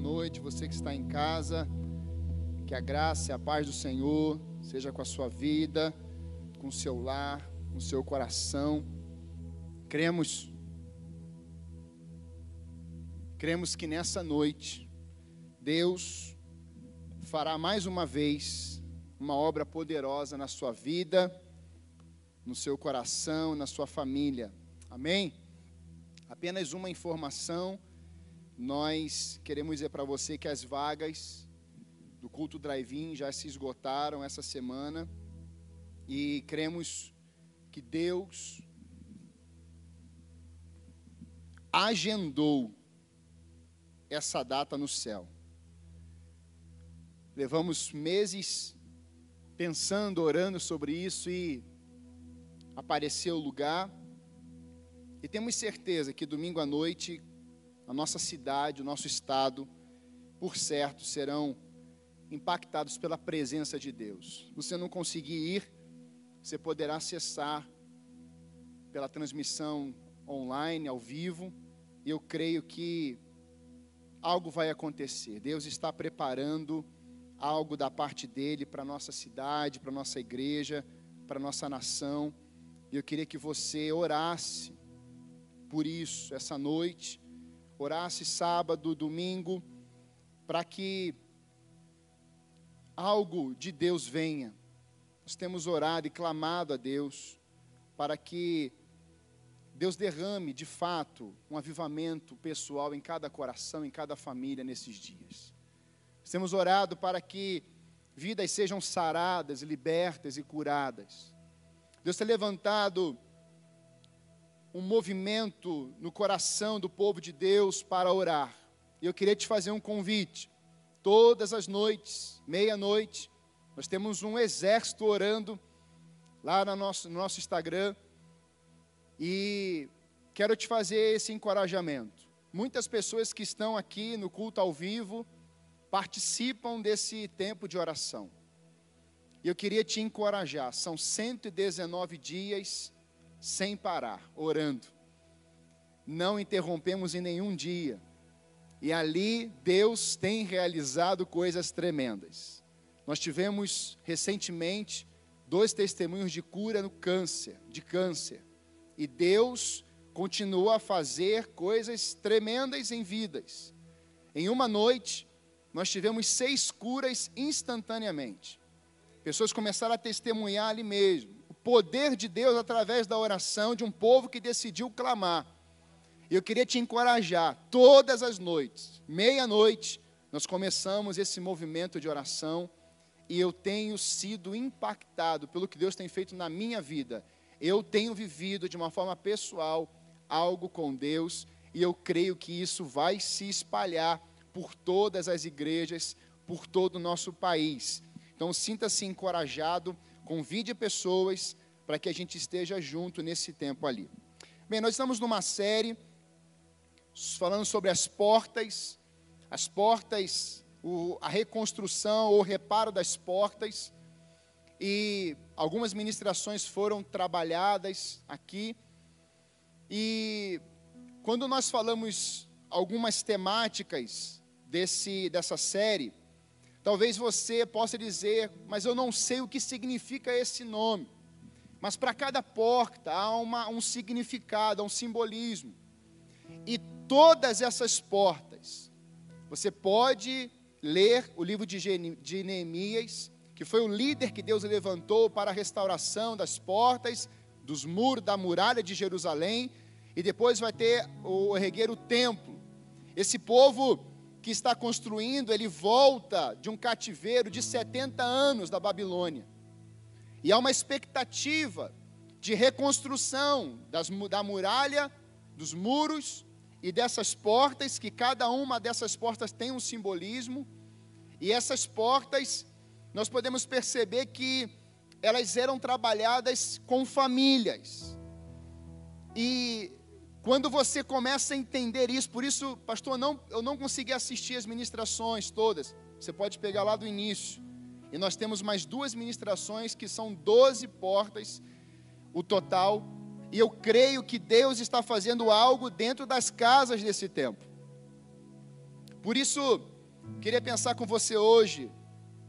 noite, você que está em casa. Que a graça e a paz do Senhor seja com a sua vida, com o seu lar, com o seu coração. Cremos Cremos que nessa noite Deus fará mais uma vez uma obra poderosa na sua vida, no seu coração, na sua família. Amém? Apenas uma informação nós queremos dizer para você que as vagas do culto drive-in já se esgotaram essa semana e cremos que Deus agendou essa data no céu. Levamos meses pensando, orando sobre isso e apareceu o lugar. E temos certeza que domingo à noite a nossa cidade, o nosso estado, por certo, serão impactados pela presença de Deus. Você não conseguir ir, você poderá acessar pela transmissão online, ao vivo. E eu creio que algo vai acontecer. Deus está preparando algo da parte dele para nossa cidade, para nossa igreja, para nossa nação. E eu queria que você orasse por isso essa noite orasse sábado, domingo, para que algo de Deus venha. Nós temos orado e clamado a Deus para que Deus derrame de fato um avivamento pessoal em cada coração, em cada família nesses dias. Nós temos orado para que vidas sejam saradas, libertas e curadas. Deus tem levantado um movimento no coração do povo de Deus para orar. E eu queria te fazer um convite. Todas as noites, meia-noite, nós temos um exército orando lá no nosso, no nosso Instagram. E quero te fazer esse encorajamento. Muitas pessoas que estão aqui no culto ao vivo participam desse tempo de oração. E eu queria te encorajar. São 119 dias sem parar, orando. Não interrompemos em nenhum dia. E ali Deus tem realizado coisas tremendas. Nós tivemos recentemente dois testemunhos de cura no câncer, de câncer. E Deus continua a fazer coisas tremendas em vidas. Em uma noite, nós tivemos seis curas instantaneamente. Pessoas começaram a testemunhar ali mesmo poder de Deus através da oração de um povo que decidiu clamar. Eu queria te encorajar, todas as noites, meia-noite, nós começamos esse movimento de oração e eu tenho sido impactado pelo que Deus tem feito na minha vida. Eu tenho vivido de uma forma pessoal algo com Deus e eu creio que isso vai se espalhar por todas as igrejas, por todo o nosso país. Então sinta-se encorajado Convide pessoas para que a gente esteja junto nesse tempo ali. Bem, nós estamos numa série falando sobre as portas, as portas, o, a reconstrução ou reparo das portas. E algumas ministrações foram trabalhadas aqui. E quando nós falamos algumas temáticas desse, dessa série, Talvez você possa dizer, mas eu não sei o que significa esse nome. Mas para cada porta há uma, um significado, há um simbolismo. E todas essas portas, você pode ler o livro de Neemias, que foi o líder que Deus levantou para a restauração das portas, dos muros, da muralha de Jerusalém, e depois vai ter o regueiro templo. Esse povo que está construindo, ele volta de um cativeiro de 70 anos da Babilônia. E há uma expectativa de reconstrução das, da muralha, dos muros e dessas portas, que cada uma dessas portas tem um simbolismo. E essas portas, nós podemos perceber que elas eram trabalhadas com famílias. E quando você começa a entender isso, por isso, pastor, não, eu não consegui assistir as ministrações todas. Você pode pegar lá do início. E nós temos mais duas ministrações que são 12 portas, o total. E eu creio que Deus está fazendo algo dentro das casas desse tempo. Por isso, queria pensar com você hoje,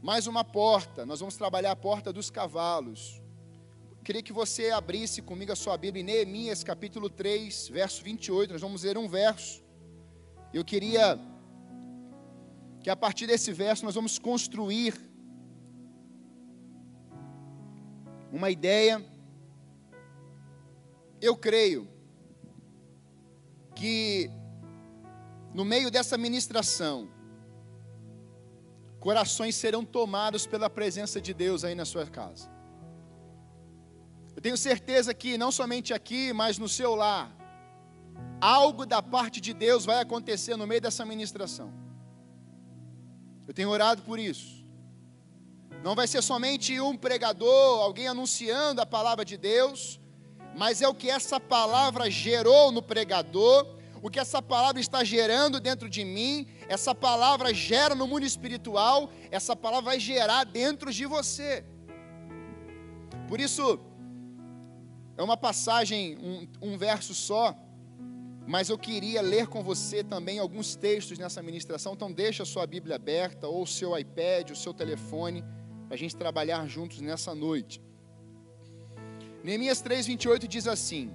mais uma porta. Nós vamos trabalhar a porta dos cavalos. Queria que você abrisse comigo a sua Bíblia em Neemias capítulo 3, verso 28. Nós vamos ler um verso. Eu queria que a partir desse verso nós vamos construir uma ideia. Eu creio que no meio dessa ministração, corações serão tomados pela presença de Deus aí na sua casa. Eu tenho certeza que não somente aqui, mas no seu lar, algo da parte de Deus vai acontecer no meio dessa ministração. Eu tenho orado por isso. Não vai ser somente um pregador, alguém anunciando a palavra de Deus, mas é o que essa palavra gerou no pregador, o que essa palavra está gerando dentro de mim, essa palavra gera no mundo espiritual, essa palavra vai gerar dentro de você. Por isso, é uma passagem, um, um verso só, mas eu queria ler com você também alguns textos nessa ministração, então deixa a sua Bíblia aberta, ou o seu iPad, o seu telefone, para a gente trabalhar juntos nessa noite. Neemias 3,28 diz assim: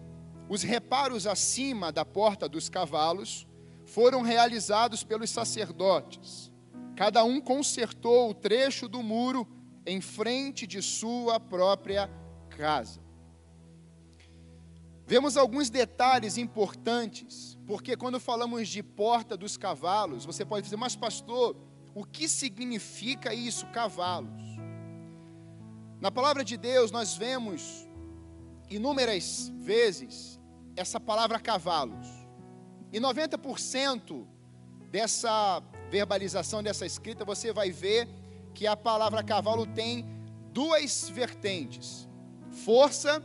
Os reparos acima da porta dos cavalos foram realizados pelos sacerdotes. Cada um consertou o trecho do muro em frente de sua própria casa. Vemos alguns detalhes importantes, porque quando falamos de porta dos cavalos, você pode dizer, mas pastor, o que significa isso, cavalos? Na palavra de Deus, nós vemos inúmeras vezes essa palavra cavalos, e 90% dessa verbalização, dessa escrita, você vai ver que a palavra cavalo tem duas vertentes: força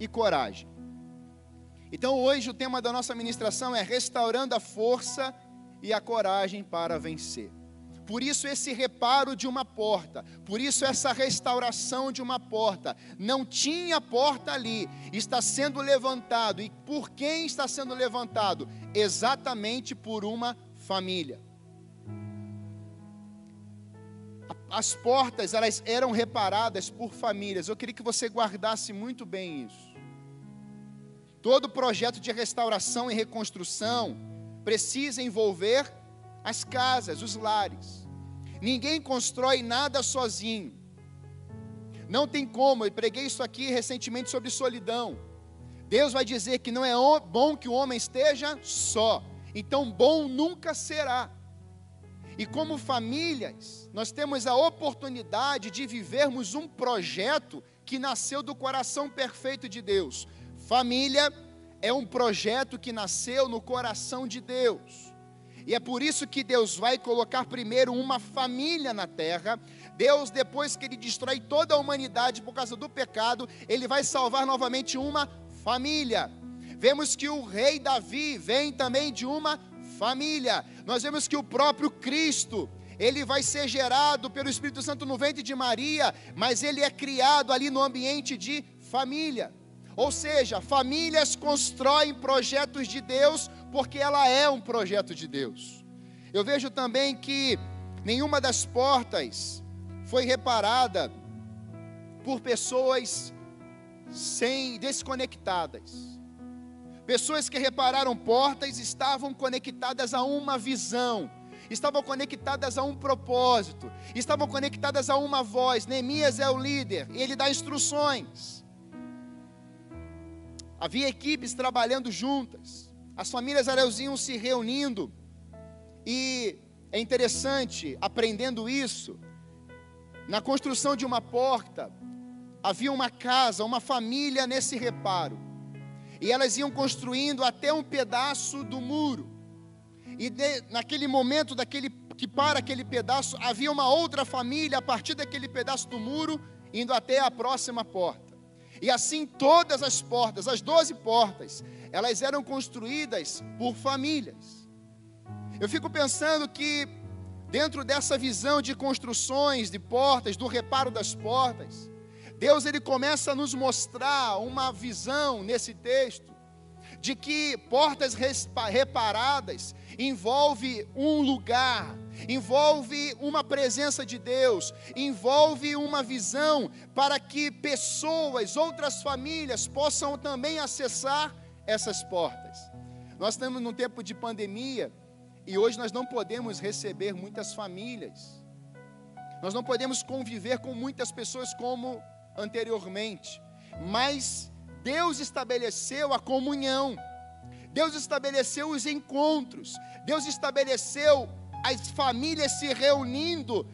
e coragem. Então hoje o tema da nossa ministração é restaurando a força e a coragem para vencer. Por isso esse reparo de uma porta, por isso essa restauração de uma porta. Não tinha porta ali, está sendo levantado. E por quem está sendo levantado? Exatamente por uma família. As portas, elas eram reparadas por famílias. Eu queria que você guardasse muito bem isso. Todo projeto de restauração e reconstrução precisa envolver as casas, os lares. Ninguém constrói nada sozinho. Não tem como, eu preguei isso aqui recentemente sobre solidão. Deus vai dizer que não é bom que o homem esteja só. Então, bom nunca será. E como famílias, nós temos a oportunidade de vivermos um projeto que nasceu do coração perfeito de Deus. Família é um projeto que nasceu no coração de Deus. E é por isso que Deus vai colocar primeiro uma família na terra. Deus, depois que ele destrói toda a humanidade por causa do pecado, ele vai salvar novamente uma família. Vemos que o rei Davi vem também de uma família. Nós vemos que o próprio Cristo, ele vai ser gerado pelo Espírito Santo no ventre de Maria, mas ele é criado ali no ambiente de família. Ou seja, famílias constroem projetos de Deus porque ela é um projeto de Deus. Eu vejo também que nenhuma das portas foi reparada por pessoas sem desconectadas. Pessoas que repararam portas estavam conectadas a uma visão, estavam conectadas a um propósito, estavam conectadas a uma voz. Neemias é o líder, ele dá instruções. Havia equipes trabalhando juntas. As famílias elas iam se reunindo. E é interessante, aprendendo isso, na construção de uma porta, havia uma casa, uma família nesse reparo. E elas iam construindo até um pedaço do muro. E de, naquele momento daquele que para aquele pedaço, havia uma outra família a partir daquele pedaço do muro indo até a próxima porta. E assim todas as portas, as doze portas, elas eram construídas por famílias. Eu fico pensando que dentro dessa visão de construções de portas, do reparo das portas, Deus ele começa a nos mostrar uma visão nesse texto de que portas reparadas envolve um lugar, envolve uma presença de Deus, envolve uma visão para que pessoas, outras famílias possam também acessar essas portas. Nós estamos num tempo de pandemia e hoje nós não podemos receber muitas famílias. Nós não podemos conviver com muitas pessoas como anteriormente, mas Deus estabeleceu a comunhão, Deus estabeleceu os encontros, Deus estabeleceu as famílias se reunindo,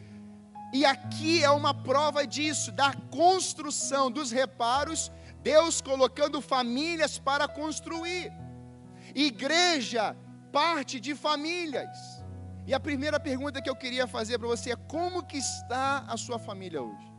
e aqui é uma prova disso, da construção dos reparos, Deus colocando famílias para construir. Igreja parte de famílias. E a primeira pergunta que eu queria fazer para você é: como que está a sua família hoje?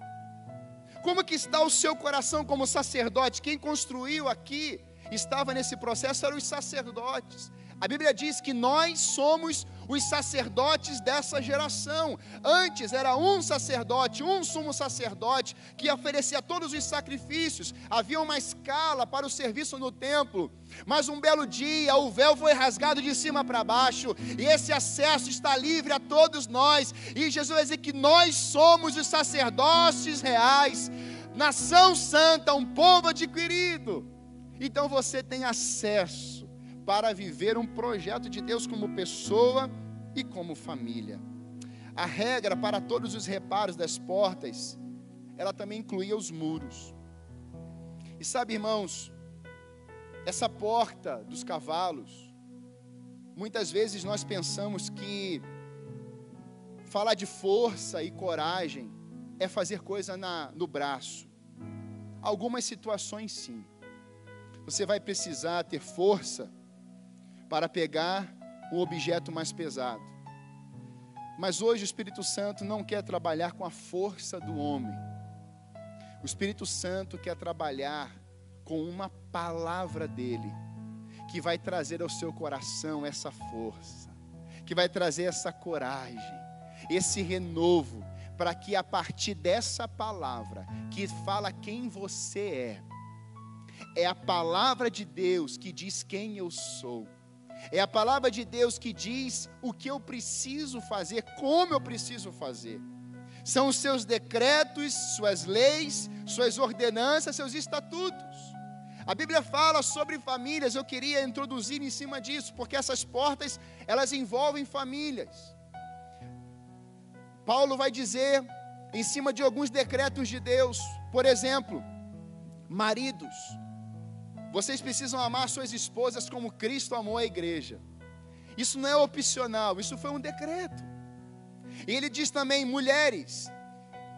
Como que está o seu coração como sacerdote? Quem construiu aqui estava nesse processo eram os sacerdotes. A Bíblia diz que nós somos os sacerdotes dessa geração. Antes era um sacerdote, um sumo sacerdote, que oferecia todos os sacrifícios. Havia uma escala para o serviço no templo. Mas um belo dia o véu foi rasgado de cima para baixo, e esse acesso está livre a todos nós. E Jesus vai dizer que nós somos os sacerdotes reais, nação santa, um povo adquirido. Então você tem acesso para viver um projeto de Deus como pessoa e como família. A regra para todos os reparos das portas, ela também incluía os muros. E sabe, irmãos, essa porta dos cavalos, muitas vezes nós pensamos que falar de força e coragem é fazer coisa na, no braço. Algumas situações sim. Você vai precisar ter força para pegar um objeto mais pesado. Mas hoje o Espírito Santo não quer trabalhar com a força do homem. O Espírito Santo quer trabalhar com uma palavra dele, que vai trazer ao seu coração essa força, que vai trazer essa coragem, esse renovo, para que a partir dessa palavra, que fala quem você é, é a palavra de Deus que diz quem eu sou é a palavra de Deus que diz o que eu preciso fazer, como eu preciso fazer. São os seus decretos, suas leis, suas ordenanças, seus estatutos. A Bíblia fala sobre famílias, eu queria introduzir em cima disso, porque essas portas, elas envolvem famílias. Paulo vai dizer em cima de alguns decretos de Deus, por exemplo, maridos, vocês precisam amar suas esposas como Cristo amou a igreja. Isso não é opcional, isso foi um decreto. E ele diz também: mulheres,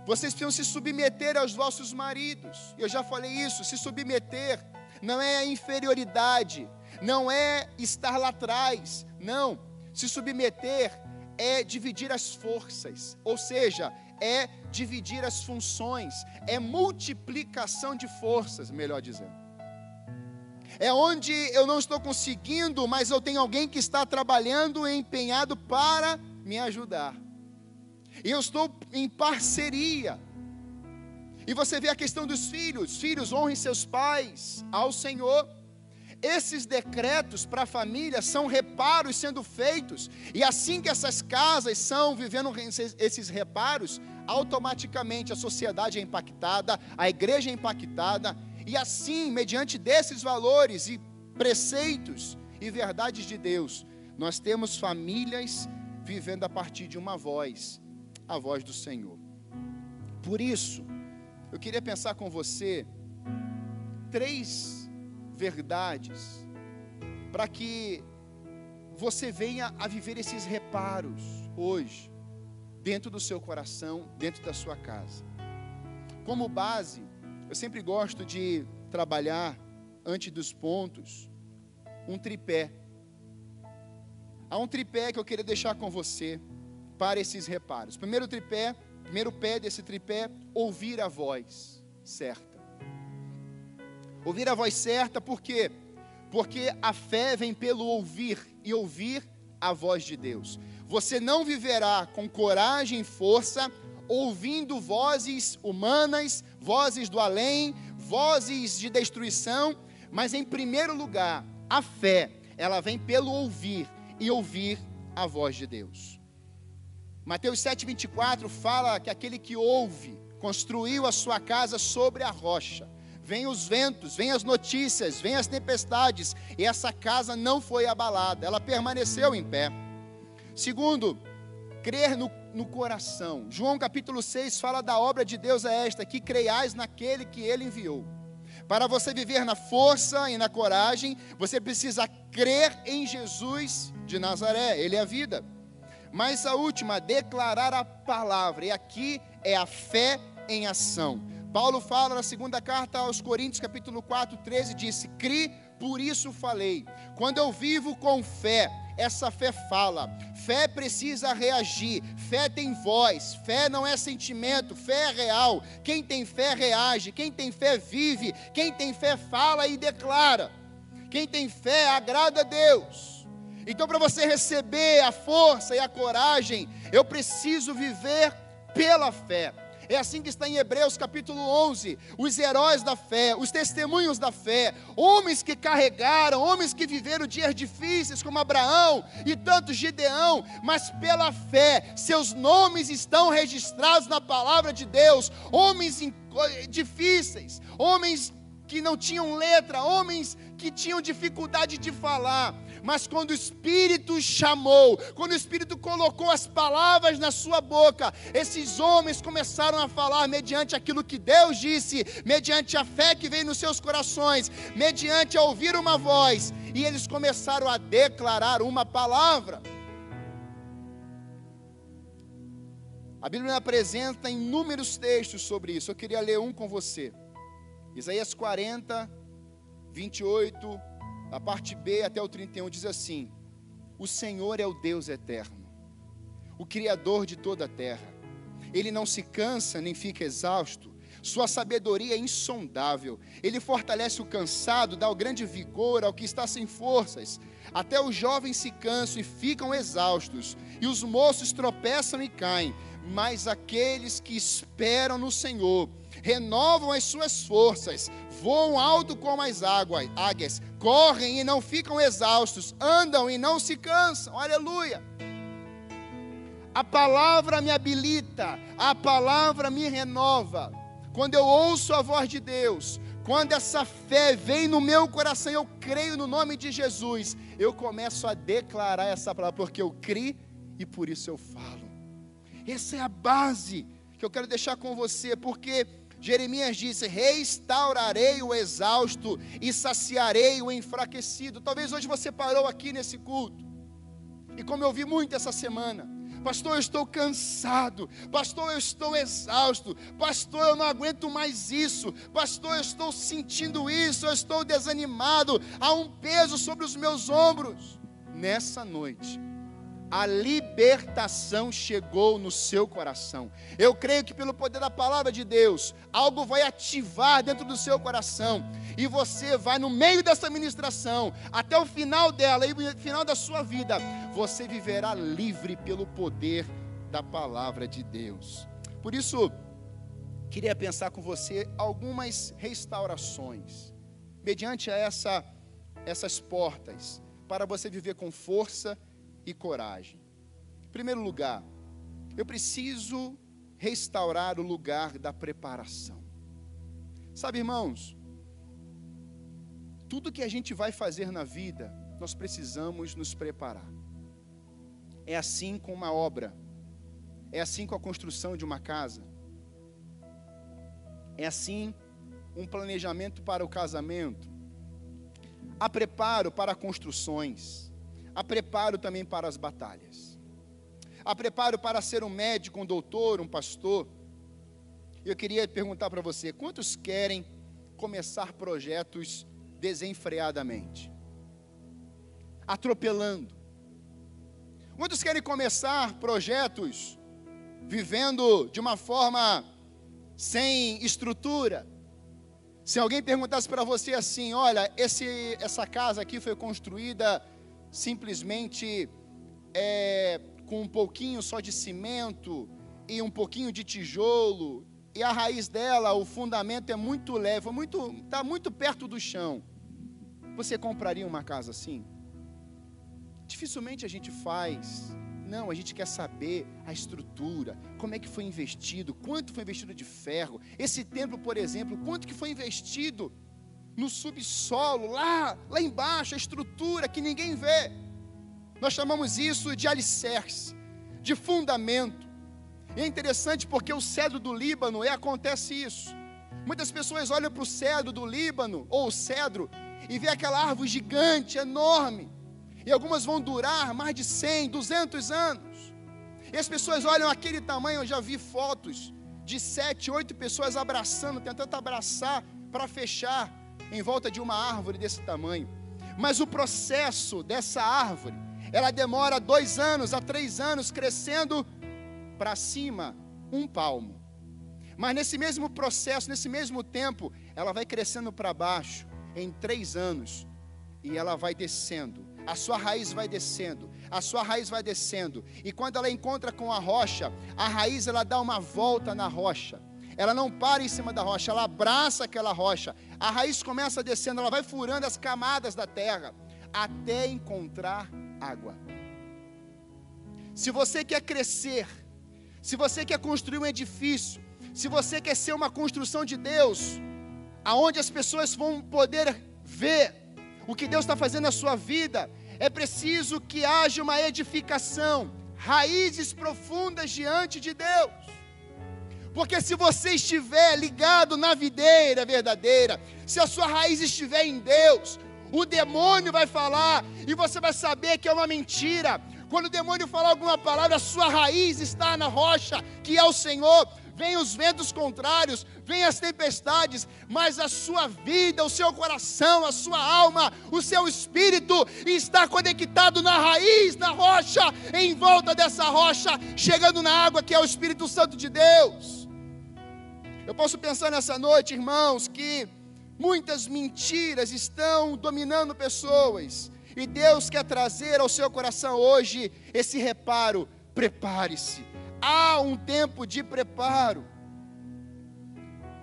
vocês precisam se submeter aos vossos maridos. Eu já falei isso: se submeter não é a inferioridade, não é estar lá atrás, não. Se submeter é dividir as forças, ou seja, é dividir as funções, é multiplicação de forças, melhor dizendo. É onde eu não estou conseguindo, mas eu tenho alguém que está trabalhando e empenhado para me ajudar. E eu estou em parceria. E você vê a questão dos filhos: filhos, honrem seus pais ao Senhor. Esses decretos para a família são reparos sendo feitos, e assim que essas casas são vivendo esses reparos, automaticamente a sociedade é impactada, a igreja é impactada, e assim, mediante desses valores e preceitos e verdades de Deus, nós temos famílias vivendo a partir de uma voz, a voz do Senhor. Por isso, eu queria pensar com você três verdades para que você venha a viver esses reparos hoje, dentro do seu coração, dentro da sua casa. Como base, eu sempre gosto de trabalhar, antes dos pontos, um tripé. Há um tripé que eu queria deixar com você para esses reparos. Primeiro tripé, primeiro pé desse tripé, ouvir a voz certa. Ouvir a voz certa, por quê? Porque a fé vem pelo ouvir e ouvir a voz de Deus. Você não viverá com coragem e força ouvindo vozes humanas, vozes do além, vozes de destruição, mas em primeiro lugar, A fé, ela vem pelo ouvir e ouvir a voz de Deus. Mateus 7,24 fala que aquele que ouve construiu a sua casa sobre a rocha. Vem os ventos, vem as notícias, vem as tempestades, e essa casa não foi abalada, ela permaneceu em pé. Segundo, crer no, no coração. João capítulo 6 fala da obra de Deus é esta: que creiais naquele que ele enviou. Para você viver na força e na coragem, você precisa crer em Jesus de Nazaré, ele é a vida. Mas a última, declarar a palavra, e aqui é a fé em ação. Paulo fala na segunda carta aos Coríntios, capítulo 4, 13, disse: Cri, por isso falei. Quando eu vivo com fé, essa fé fala. Fé precisa reagir. Fé tem voz. Fé não é sentimento. Fé é real. Quem tem fé reage. Quem tem fé vive. Quem tem fé fala e declara. Quem tem fé agrada a Deus. Então, para você receber a força e a coragem, eu preciso viver pela fé. É assim que está em Hebreus capítulo 11: os heróis da fé, os testemunhos da fé, homens que carregaram, homens que viveram dias difíceis, como Abraão e tantos Gideão, mas pela fé, seus nomes estão registrados na palavra de Deus. Homens difíceis, homens que não tinham letra, homens que tinham dificuldade de falar, mas quando o Espírito chamou, quando o Espírito colocou as palavras na sua boca, esses homens começaram a falar mediante aquilo que Deus disse, mediante a fé que veio nos seus corações, mediante a ouvir uma voz, e eles começaram a declarar uma palavra. A Bíblia apresenta inúmeros textos sobre isso. Eu queria ler um com você. Isaías 40, 28 a parte B até o 31 diz assim: O Senhor é o Deus eterno, o Criador de toda a terra. Ele não se cansa nem fica exausto. Sua sabedoria é insondável. Ele fortalece o cansado, dá o grande vigor ao que está sem forças. Até os jovens se cansam e ficam exaustos, e os moços tropeçam e caem. Mas aqueles que esperam no Senhor renovam as suas forças, voam alto como as águas, águias, correm e não ficam exaustos, andam e não se cansam. Aleluia. A palavra me habilita, a palavra me renova. Quando eu ouço a voz de Deus, quando essa fé vem no meu coração, eu creio no nome de Jesus, eu começo a declarar essa palavra, porque eu criei e por isso eu falo. Essa é a base que eu quero deixar com você, porque Jeremias disse: Restaurarei o exausto e saciarei o enfraquecido. Talvez hoje você parou aqui nesse culto, e como eu vi muito essa semana, Pastor, eu estou cansado. Pastor, eu estou exausto. Pastor, eu não aguento mais isso. Pastor, eu estou sentindo isso. Eu estou desanimado. Há um peso sobre os meus ombros. Nessa noite, a libertação chegou no seu coração. Eu creio que pelo poder da palavra de Deus, algo vai ativar dentro do seu coração e você vai no meio dessa ministração, até o final dela e no final da sua vida, você viverá livre pelo poder da palavra de Deus. Por isso, queria pensar com você algumas restaurações mediante essa essas portas para você viver com força e e coragem. Em primeiro lugar, eu preciso restaurar o lugar da preparação. Sabe, irmãos, tudo que a gente vai fazer na vida, nós precisamos nos preparar. É assim com uma obra, é assim com a construção de uma casa, é assim um planejamento para o casamento. Há preparo para construções há preparo também para as batalhas. Há preparo para ser um médico, um doutor, um pastor. Eu queria perguntar para você: quantos querem começar projetos desenfreadamente? Atropelando. Quantos querem começar projetos vivendo de uma forma sem estrutura? Se alguém perguntasse para você assim, olha, esse, essa casa aqui foi construída simplesmente é, com um pouquinho só de cimento e um pouquinho de tijolo, e a raiz dela, o fundamento é muito leve, muito, está muito perto do chão. Você compraria uma casa assim? Dificilmente a gente faz. Não, a gente quer saber a estrutura, como é que foi investido, quanto foi investido de ferro. Esse templo, por exemplo, quanto que foi investido no subsolo, lá, lá embaixo, a estrutura que ninguém vê. Nós chamamos isso de alicerce, de fundamento. E é interessante porque o cedro do Líbano é acontece isso. Muitas pessoas olham para o cedro do Líbano, ou o cedro, e vê aquela árvore gigante, enorme. E algumas vão durar mais de 100, 200 anos. E as pessoas olham aquele tamanho, eu já vi fotos de sete, oito pessoas abraçando, tentando abraçar para fechar em volta de uma árvore desse tamanho. Mas o processo dessa árvore, ela demora dois anos a três anos crescendo para cima, um palmo. Mas nesse mesmo processo, nesse mesmo tempo, ela vai crescendo para baixo em três anos e ela vai descendo. A sua raiz vai descendo, a sua raiz vai descendo. E quando ela encontra com a rocha, a raiz ela dá uma volta na rocha. Ela não para em cima da rocha, ela abraça aquela rocha. A raiz começa descendo, ela vai furando as camadas da terra até encontrar água. Se você quer crescer, se você quer construir um edifício, se você quer ser uma construção de Deus, aonde as pessoas vão poder ver o que Deus está fazendo na sua vida, é preciso que haja uma edificação, raízes profundas diante de Deus. Porque se você estiver ligado na videira verdadeira, se a sua raiz estiver em Deus, o demônio vai falar e você vai saber que é uma mentira. Quando o demônio falar alguma palavra, a sua raiz está na rocha, que é o Senhor vem os ventos contrários, vem as tempestades, mas a sua vida, o seu coração, a sua alma, o seu espírito está conectado na raiz, na rocha, em volta dessa rocha, chegando na água que é o Espírito Santo de Deus. Eu posso pensar nessa noite, irmãos, que muitas mentiras estão dominando pessoas. E Deus quer trazer ao seu coração hoje esse reparo. Prepare-se, há um tempo de preparo.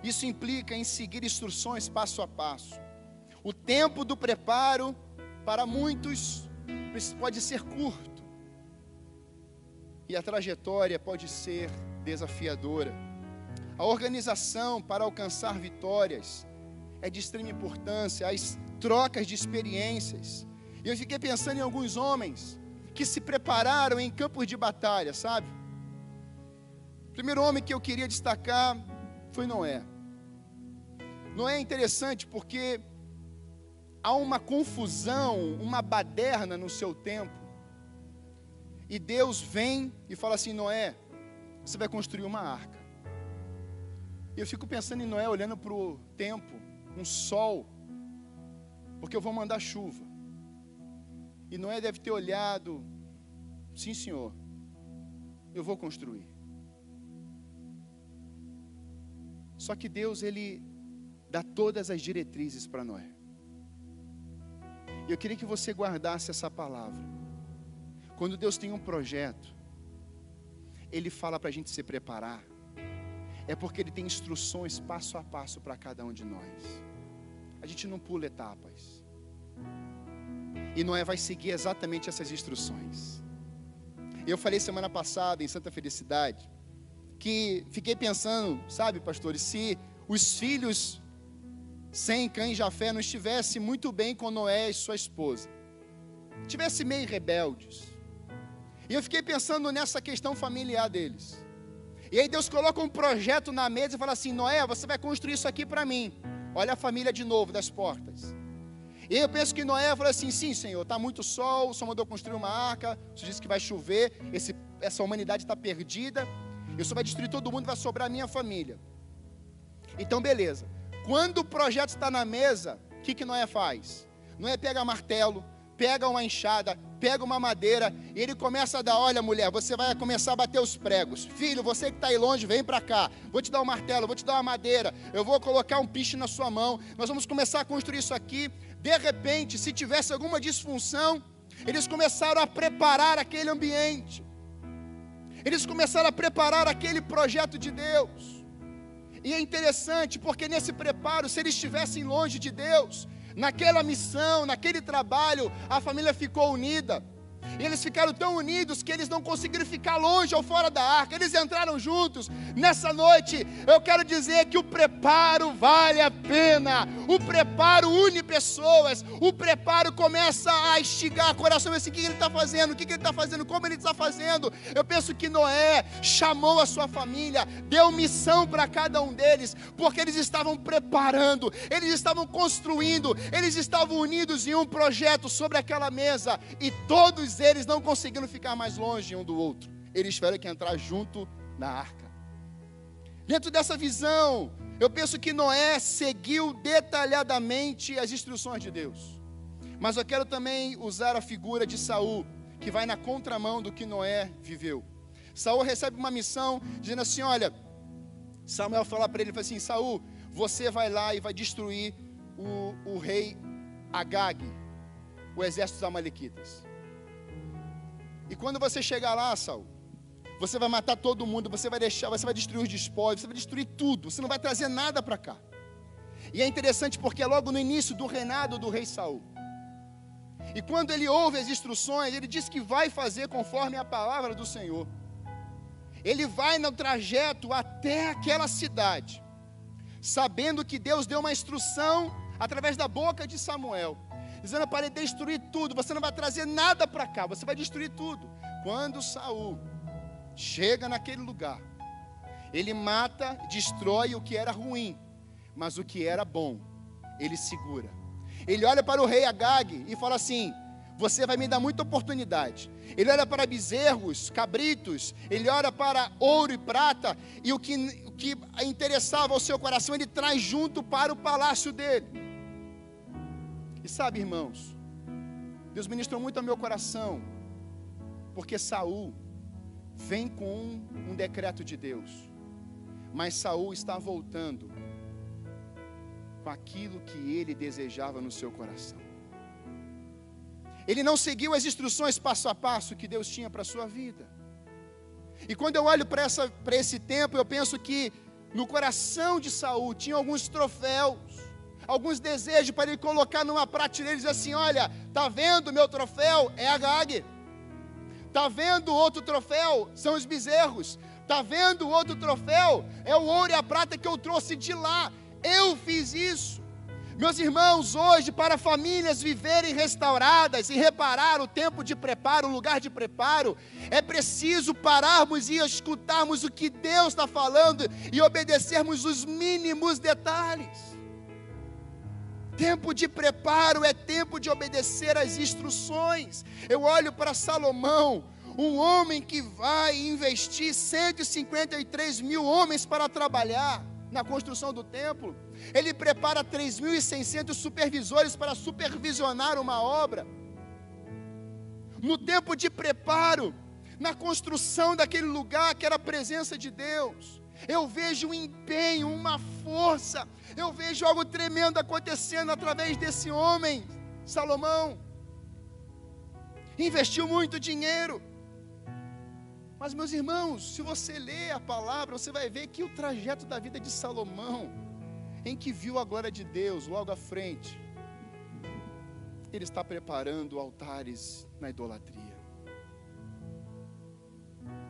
Isso implica em seguir instruções passo a passo. O tempo do preparo, para muitos, pode ser curto, e a trajetória pode ser desafiadora. A organização para alcançar vitórias é de extrema importância, as trocas de experiências. E eu fiquei pensando em alguns homens que se prepararam em campos de batalha, sabe? O primeiro homem que eu queria destacar foi Noé. Noé é interessante porque há uma confusão, uma baderna no seu tempo. E Deus vem e fala assim: Noé, você vai construir uma arca. Eu fico pensando em Noé olhando para o tempo, um sol, porque eu vou mandar chuva. E Noé deve ter olhado, sim senhor, eu vou construir. Só que Deus, Ele dá todas as diretrizes para Noé. E eu queria que você guardasse essa palavra. Quando Deus tem um projeto, Ele fala para a gente se preparar. É porque Ele tem instruções passo a passo para cada um de nós. A gente não pula etapas. E Noé vai seguir exatamente essas instruções. Eu falei semana passada em Santa Felicidade que fiquei pensando, sabe, pastores, se os filhos sem Cã e Jafé não estivessem muito bem com Noé e sua esposa, tivessem meio rebeldes. E eu fiquei pensando nessa questão familiar deles. E aí Deus coloca um projeto na mesa e fala assim: Noé, você vai construir isso aqui para mim. Olha a família de novo das portas. E eu penso que Noé falou assim: sim, Senhor, está muito sol, o Senhor mandou construir uma arca, o Senhor disse que vai chover, esse, essa humanidade está perdida. Eu só vai destruir todo mundo, vai sobrar a minha família. Então, beleza. Quando o projeto está na mesa, o que, que Noé faz? Noé pega martelo, pega uma enxada, pega uma madeira, e ele começa a dar: olha, mulher, você vai começar a bater os pregos. Filho, você que está aí longe, vem para cá. Vou te dar um martelo, vou te dar uma madeira, eu vou colocar um piche na sua mão. Nós vamos começar a construir isso aqui. De repente, se tivesse alguma disfunção, eles começaram a preparar aquele ambiente. Eles começaram a preparar aquele projeto de Deus. E é interessante porque nesse preparo, se eles estivessem longe de Deus, naquela missão, naquele trabalho, a família ficou unida. E eles ficaram tão unidos que eles não conseguiram ficar longe ou fora da arca. Eles entraram juntos. Nessa noite, eu quero dizer que o preparo vale a pena. O preparo une pessoas. O preparo começa a instigar o coração. Assim, o que ele está fazendo? O que ele está fazendo? Como ele está fazendo? Eu penso que Noé chamou a sua família, deu missão para cada um deles, porque eles estavam preparando, eles estavam construindo, eles estavam unidos em um projeto sobre aquela mesa. E todos eles eles não conseguindo ficar mais longe um do outro. Eles tiveram que entrar junto na arca. Dentro dessa visão, eu penso que Noé seguiu detalhadamente as instruções de Deus. Mas eu quero também usar a figura de Saul, que vai na contramão do que Noé viveu. Saul recebe uma missão dizendo assim: olha, Samuel fala para ele, fala assim, Saul, você vai lá e vai destruir o, o rei Agag, o exército dos amalequitas. E quando você chegar lá, Saul, você vai matar todo mundo, você vai deixar, você vai destruir os despojos, você vai destruir tudo, você não vai trazer nada para cá. E é interessante porque é logo no início do reinado do rei Saul. E quando ele ouve as instruções, ele diz que vai fazer conforme a palavra do Senhor. Ele vai no trajeto até aquela cidade, sabendo que Deus deu uma instrução através da boca de Samuel dizendo para ele destruir tudo. Você não vai trazer nada para cá, você vai destruir tudo. Quando Saul chega naquele lugar, ele mata, destrói o que era ruim, mas o que era bom, ele segura. Ele olha para o rei Agag e fala assim: Você vai me dar muita oportunidade. Ele olha para bezerros, cabritos, ele olha para ouro e prata, e o que, o que interessava ao seu coração, ele traz junto para o palácio dele. E sabe, irmãos, Deus ministrou muito ao meu coração, porque Saul vem com um, decreto de Deus, mas Saul está voltando com aquilo que ele desejava no seu coração. Ele não seguiu as instruções passo a passo que Deus tinha para a sua vida. E quando eu olho para esse tempo, eu penso que no coração de Saul tinha alguns troféus alguns desejos para ele colocar numa prateleira e dizer assim: olha, tá vendo meu troféu? É a Gag. Tá vendo outro troféu? São os bezerros. Tá vendo outro troféu? É o ouro e a prata que eu trouxe de lá. Eu fiz isso. Meus irmãos, hoje, para famílias viverem restauradas e reparar o tempo de preparo, o lugar de preparo, é preciso pararmos e escutarmos o que Deus está falando e obedecermos os mínimos detalhes. Tempo de preparo é tempo de obedecer às instruções. Eu olho para Salomão, um homem que vai investir 153 mil homens para trabalhar na construção do templo. Ele prepara 3.600 supervisores para supervisionar uma obra. No tempo de preparo, na construção daquele lugar que era a presença de Deus eu vejo um empenho, uma força, eu vejo algo tremendo acontecendo através desse homem, Salomão. Investiu muito dinheiro. Mas, meus irmãos, se você ler a palavra, você vai ver que o trajeto da vida de Salomão, em que viu a glória de Deus logo à frente, ele está preparando altares na idolatria.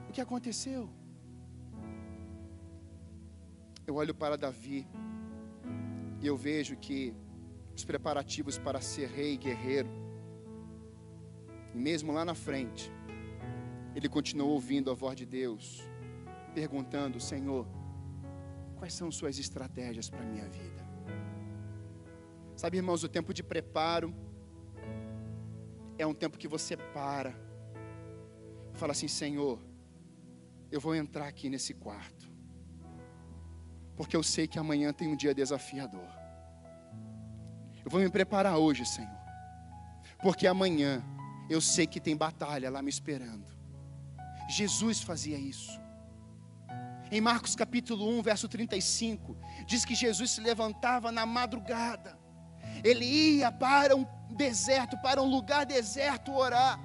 O que aconteceu? Eu olho para Davi e eu vejo que os preparativos para ser rei guerreiro, e mesmo lá na frente, ele continuou ouvindo a voz de Deus, perguntando: Senhor, quais são suas estratégias para a minha vida? Sabe, irmãos, o tempo de preparo é um tempo que você para e fala assim: Senhor, eu vou entrar aqui nesse quarto porque eu sei que amanhã tem um dia desafiador. Eu vou me preparar hoje, Senhor, porque amanhã eu sei que tem batalha lá me esperando. Jesus fazia isso. Em Marcos capítulo 1, verso 35, diz que Jesus se levantava na madrugada, ele ia para um deserto, para um lugar deserto orar,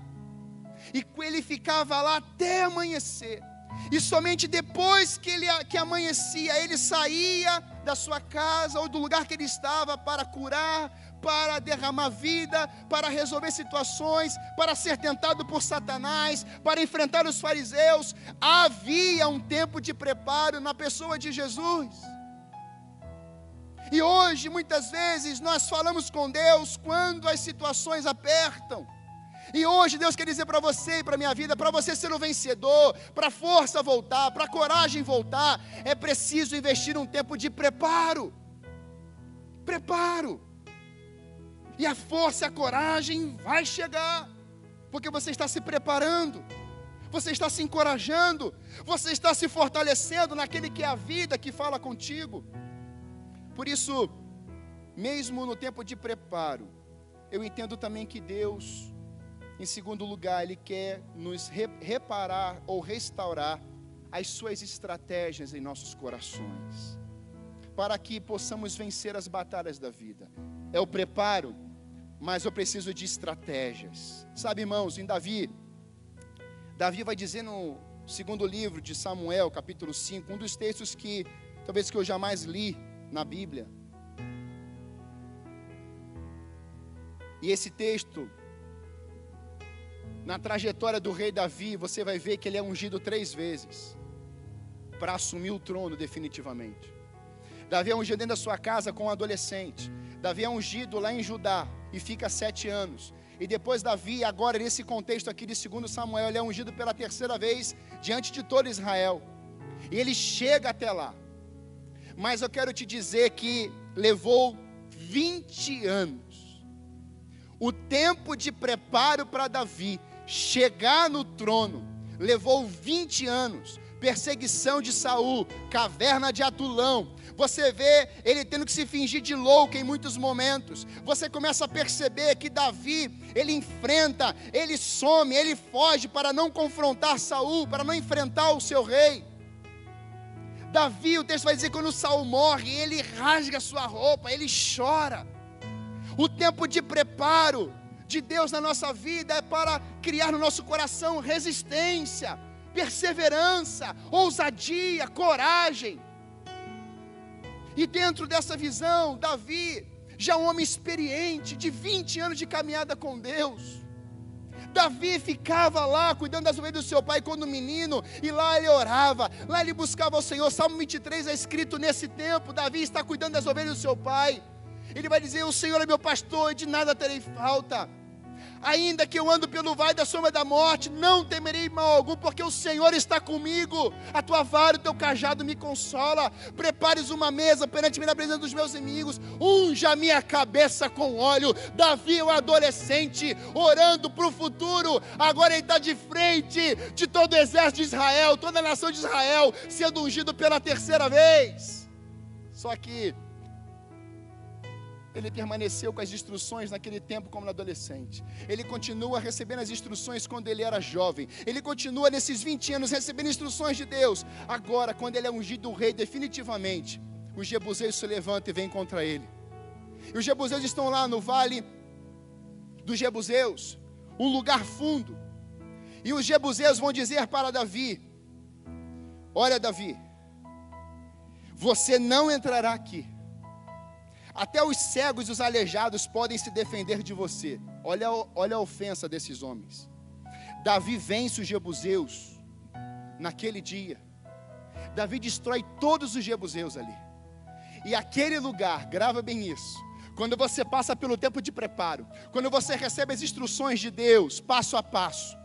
e ele ficava lá até amanhecer. E somente depois que, ele, que amanhecia, ele saía da sua casa ou do lugar que ele estava para curar, para derramar vida, para resolver situações, para ser tentado por Satanás, para enfrentar os fariseus. Havia um tempo de preparo na pessoa de Jesus. E hoje, muitas vezes, nós falamos com Deus quando as situações apertam. E hoje Deus quer dizer para você e para minha vida, para você ser o vencedor, para a força voltar, para a coragem voltar, é preciso investir um tempo de preparo. Preparo. E a força e a coragem vai chegar, porque você está se preparando, você está se encorajando, você está se fortalecendo naquele que é a vida que fala contigo. Por isso, mesmo no tempo de preparo, eu entendo também que Deus em segundo lugar, Ele quer nos reparar ou restaurar as suas estratégias em nossos corações, para que possamos vencer as batalhas da vida. É o preparo, mas eu preciso de estratégias. Sabe, irmãos, em Davi, Davi vai dizer no segundo livro de Samuel, capítulo 5, um dos textos que talvez que eu jamais li na Bíblia. E esse texto na trajetória do rei Davi, você vai ver que ele é ungido três vezes para assumir o trono definitivamente. Davi é ungido dentro da sua casa com um adolescente. Davi é ungido lá em Judá e fica sete anos. E depois Davi, agora nesse contexto aqui de 2 Samuel, ele é ungido pela terceira vez diante de todo Israel. E ele chega até lá. Mas eu quero te dizer que levou 20 anos. O tempo de preparo para Davi chegar no trono levou 20 anos. Perseguição de Saul, caverna de Atulão. Você vê ele tendo que se fingir de louco em muitos momentos. Você começa a perceber que Davi, ele enfrenta, ele some, ele foge para não confrontar Saul, para não enfrentar o seu rei. Davi, o texto vai dizer quando Saul morre, ele rasga sua roupa, ele chora. O tempo de preparo, de Deus na nossa vida é para criar no nosso coração resistência, perseverança, ousadia, coragem. E dentro dessa visão, Davi, já um homem experiente, de 20 anos de caminhada com Deus, Davi ficava lá cuidando das ovelhas do seu pai quando menino, e lá ele orava, lá ele buscava o Senhor. Salmo 23 é escrito nesse tempo: Davi está cuidando das ovelhas do seu pai. Ele vai dizer: O Senhor é meu pastor, e de nada terei falta. Ainda que eu ando pelo vale da sombra da morte, não temerei mal algum, porque o Senhor está comigo. A tua vara e o teu cajado me consola. Prepares uma mesa perante mim na presença dos meus inimigos. Unja minha cabeça com óleo. Davi, o adolescente, orando para o futuro. Agora ele está de frente de todo o exército de Israel, toda a nação de Israel, sendo ungido pela terceira vez. Só que ele permaneceu com as instruções naquele tempo como adolescente. Ele continua recebendo as instruções quando ele era jovem. Ele continua nesses 20 anos recebendo instruções de Deus. Agora, quando ele é ungido rei definitivamente, os jebuseus se levantam e vêm contra ele. E os jebuseus estão lá no vale dos jebuseus, um lugar fundo. E os jebuseus vão dizer para Davi: Olha, Davi, você não entrará aqui até os cegos e os aleijados podem se defender de você. Olha, olha a ofensa desses homens. Davi vence os jebuseus naquele dia. Davi destrói todos os jebuseus ali. E aquele lugar, grava bem isso. Quando você passa pelo tempo de preparo, quando você recebe as instruções de Deus, passo a passo,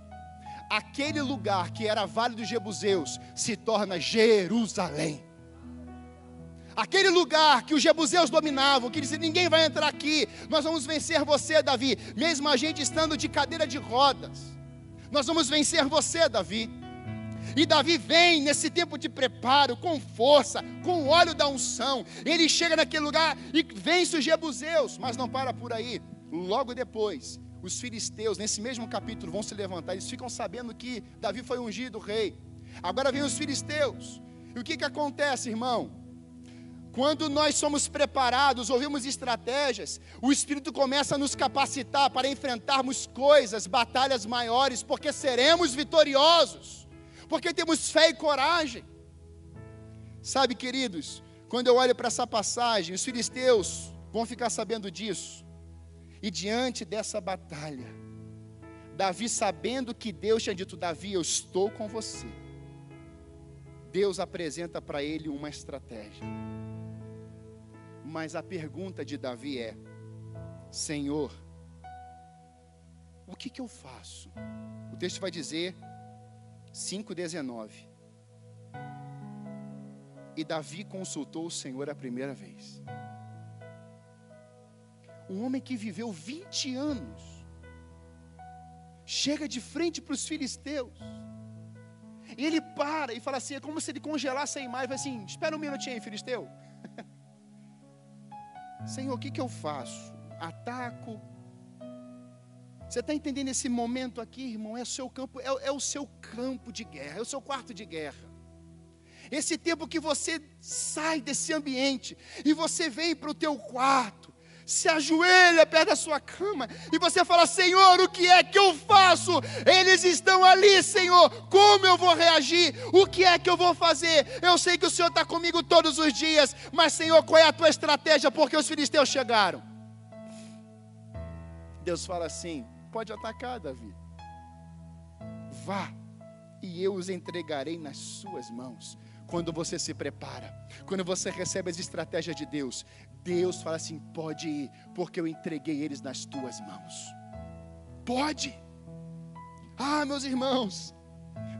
aquele lugar que era Vale dos Jebuseus se torna Jerusalém. Aquele lugar que os jebuseus dominavam, que diziam: ninguém vai entrar aqui, nós vamos vencer você, Davi, mesmo a gente estando de cadeira de rodas. Nós vamos vencer você, Davi. E Davi vem nesse tempo de preparo, com força, com o óleo da unção. Ele chega naquele lugar e vence os jebuseus, mas não para por aí. Logo depois, os filisteus, nesse mesmo capítulo, vão se levantar. Eles ficam sabendo que Davi foi ungido rei. Agora vem os filisteus. E o que, que acontece, irmão? Quando nós somos preparados, ouvimos estratégias, o Espírito começa a nos capacitar para enfrentarmos coisas, batalhas maiores, porque seremos vitoriosos, porque temos fé e coragem. Sabe, queridos, quando eu olho para essa passagem, os filisteus vão ficar sabendo disso. E diante dessa batalha, Davi sabendo que Deus tinha dito: Davi, eu estou com você. Deus apresenta para ele uma estratégia. Mas a pergunta de Davi é: Senhor, o que, que eu faço? O texto vai dizer 5,19. E Davi consultou o Senhor a primeira vez. Um homem que viveu 20 anos, chega de frente para os filisteus, e ele para e fala assim: é como se ele congelasse a imagem, assim: espera um minutinho, filisteu. Senhor, o que, que eu faço? Ataco? Você está entendendo esse momento aqui, irmão? É o seu campo, é, é o seu campo de guerra, é o seu quarto de guerra. Esse tempo que você sai desse ambiente e você vem para o teu quarto, se ajoelha perto da sua cama e você fala: Senhor, o que é que eu faço? Eles estão ali, Senhor, como eu vou reagir? O que é que eu vou fazer? Eu sei que o Senhor está comigo todos os dias, mas, Senhor, qual é a tua estratégia? Porque os filisteus chegaram. Deus fala assim: pode atacar, Davi, vá, e eu os entregarei nas suas mãos quando você se prepara, quando você recebe as estratégias de Deus, Deus fala assim: pode ir, porque eu entreguei eles nas tuas mãos. Pode. Ah, meus irmãos,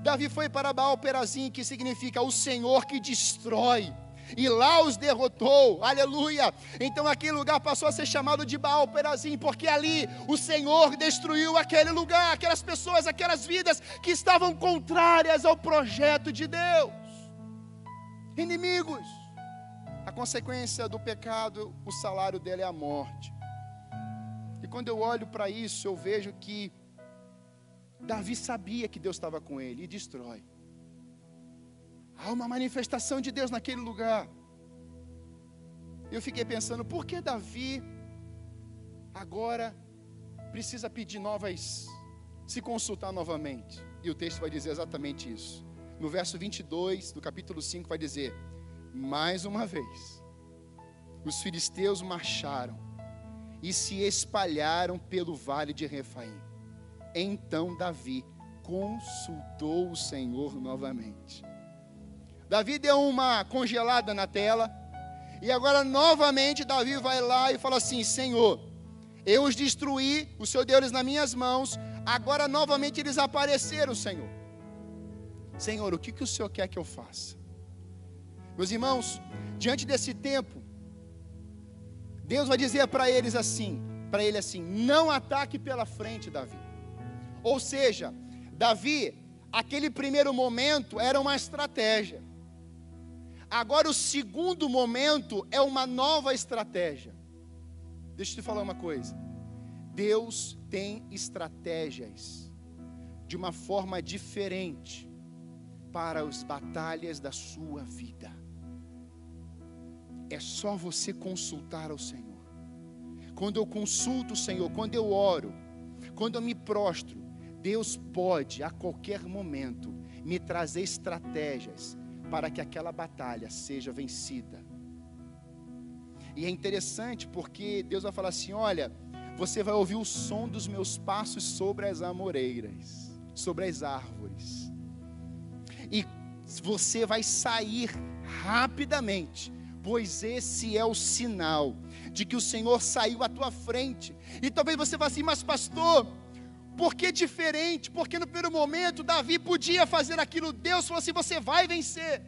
Davi foi para Baal Perazim, que significa o Senhor que destrói. E lá os derrotou, aleluia. Então aquele lugar passou a ser chamado de Baal Perazim, porque ali o Senhor destruiu aquele lugar, aquelas pessoas, aquelas vidas que estavam contrárias ao projeto de Deus. Inimigos. A consequência do pecado, o salário dele é a morte. E quando eu olho para isso, eu vejo que Davi sabia que Deus estava com ele e destrói. Há uma manifestação de Deus naquele lugar. Eu fiquei pensando, por que Davi agora precisa pedir novas, se consultar novamente? E o texto vai dizer exatamente isso. No verso 22 do capítulo 5 vai dizer: mais uma vez, os filisteus marcharam e se espalharam pelo vale de Refaim. Então Davi consultou o Senhor novamente. Davi deu uma congelada na tela, e agora novamente Davi vai lá e fala assim: Senhor, eu os destruí, o Senhor deu eles nas minhas mãos, agora novamente eles apareceram, Senhor. Senhor, o que, que o Senhor quer que eu faça? Meus irmãos, diante desse tempo, Deus vai dizer para eles assim, para ele assim: não ataque pela frente, Davi. Ou seja, Davi, aquele primeiro momento era uma estratégia. Agora o segundo momento é uma nova estratégia. Deixa eu te falar uma coisa. Deus tem estratégias de uma forma diferente para as batalhas da sua vida. É só você consultar ao Senhor. Quando eu consulto o Senhor, quando eu oro, quando eu me prostro, Deus pode a qualquer momento me trazer estratégias para que aquela batalha seja vencida. E é interessante porque Deus vai falar assim: olha, você vai ouvir o som dos meus passos sobre as amoreiras, sobre as árvores, e você vai sair rapidamente pois esse é o sinal de que o Senhor saiu à tua frente. E talvez você vá assim, mas pastor, por que diferente? Porque no primeiro momento Davi podia fazer aquilo, Deus falou assim: você vai vencer.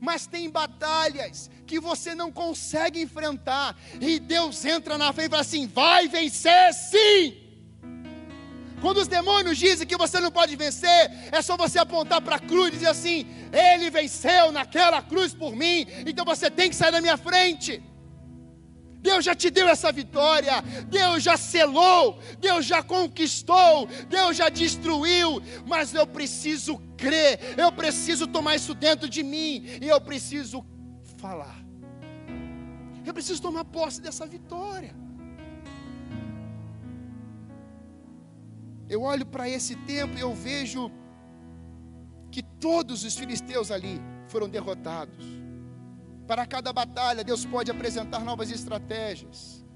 Mas tem batalhas que você não consegue enfrentar, e Deus entra na frente e fala assim: vai vencer sim. Quando os demônios dizem que você não pode vencer, é só você apontar para a cruz e dizer assim: Ele venceu naquela cruz por mim, então você tem que sair da minha frente. Deus já te deu essa vitória, Deus já selou, Deus já conquistou, Deus já destruiu, mas eu preciso crer, eu preciso tomar isso dentro de mim e eu preciso falar. Eu preciso tomar posse dessa vitória. Eu olho para esse tempo e eu vejo que todos os filisteus ali foram derrotados. Para cada batalha, Deus pode apresentar novas estratégias.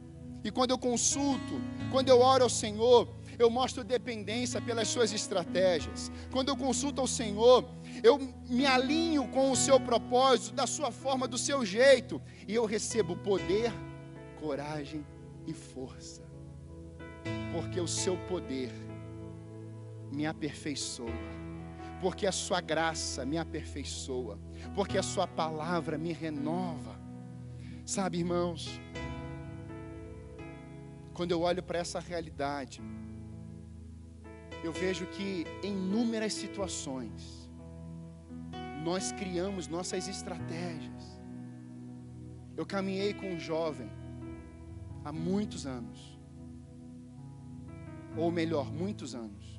E quando eu consulto, quando eu oro ao Senhor, eu mostro dependência pelas suas estratégias. Quando eu consulto ao Senhor, eu me alinho com o seu propósito, da sua forma, do seu jeito, e eu recebo poder, coragem e força. Porque o seu poder me aperfeiçoa porque a sua graça me aperfeiçoa, porque a sua palavra me renova. Sabe, irmãos, quando eu olho para essa realidade, eu vejo que em inúmeras situações nós criamos nossas estratégias. Eu caminhei com um jovem há muitos anos, ou melhor, muitos anos.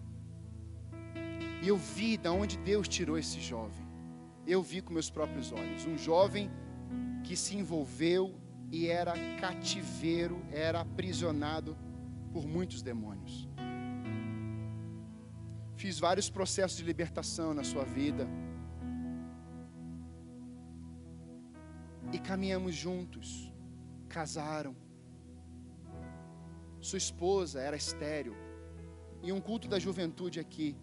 E eu vi de onde Deus tirou esse jovem. Eu vi com meus próprios olhos. Um jovem que se envolveu e era cativeiro, era aprisionado por muitos demônios. Fiz vários processos de libertação na sua vida. E caminhamos juntos. Casaram. Sua esposa era estéril. E um culto da juventude aqui.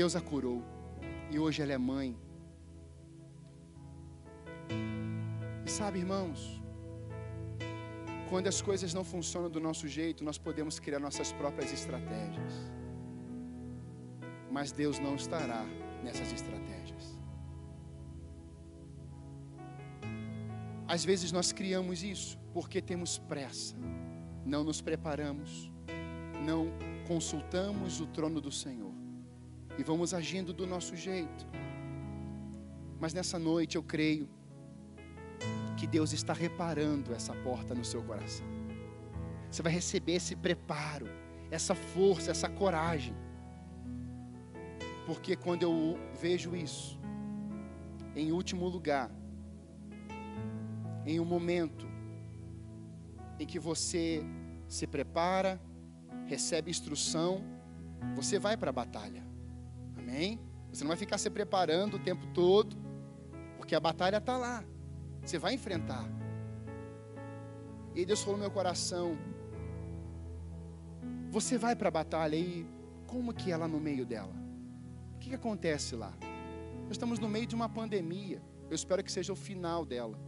Deus a curou. E hoje ela é mãe. E sabe, irmãos, quando as coisas não funcionam do nosso jeito, nós podemos criar nossas próprias estratégias. Mas Deus não estará nessas estratégias. Às vezes nós criamos isso porque temos pressa, não nos preparamos, não consultamos o trono do Senhor e vamos agindo do nosso jeito. Mas nessa noite eu creio que Deus está reparando essa porta no seu coração. Você vai receber esse preparo, essa força, essa coragem. Porque quando eu vejo isso, em último lugar, em um momento em que você se prepara, recebe instrução, você vai para a batalha. Amém? Você não vai ficar se preparando o tempo todo, porque a batalha está lá. Você vai enfrentar. E Deus falou no meu coração: Você vai para a batalha e como que é lá no meio dela? O que, que acontece lá? Nós estamos no meio de uma pandemia. Eu espero que seja o final dela.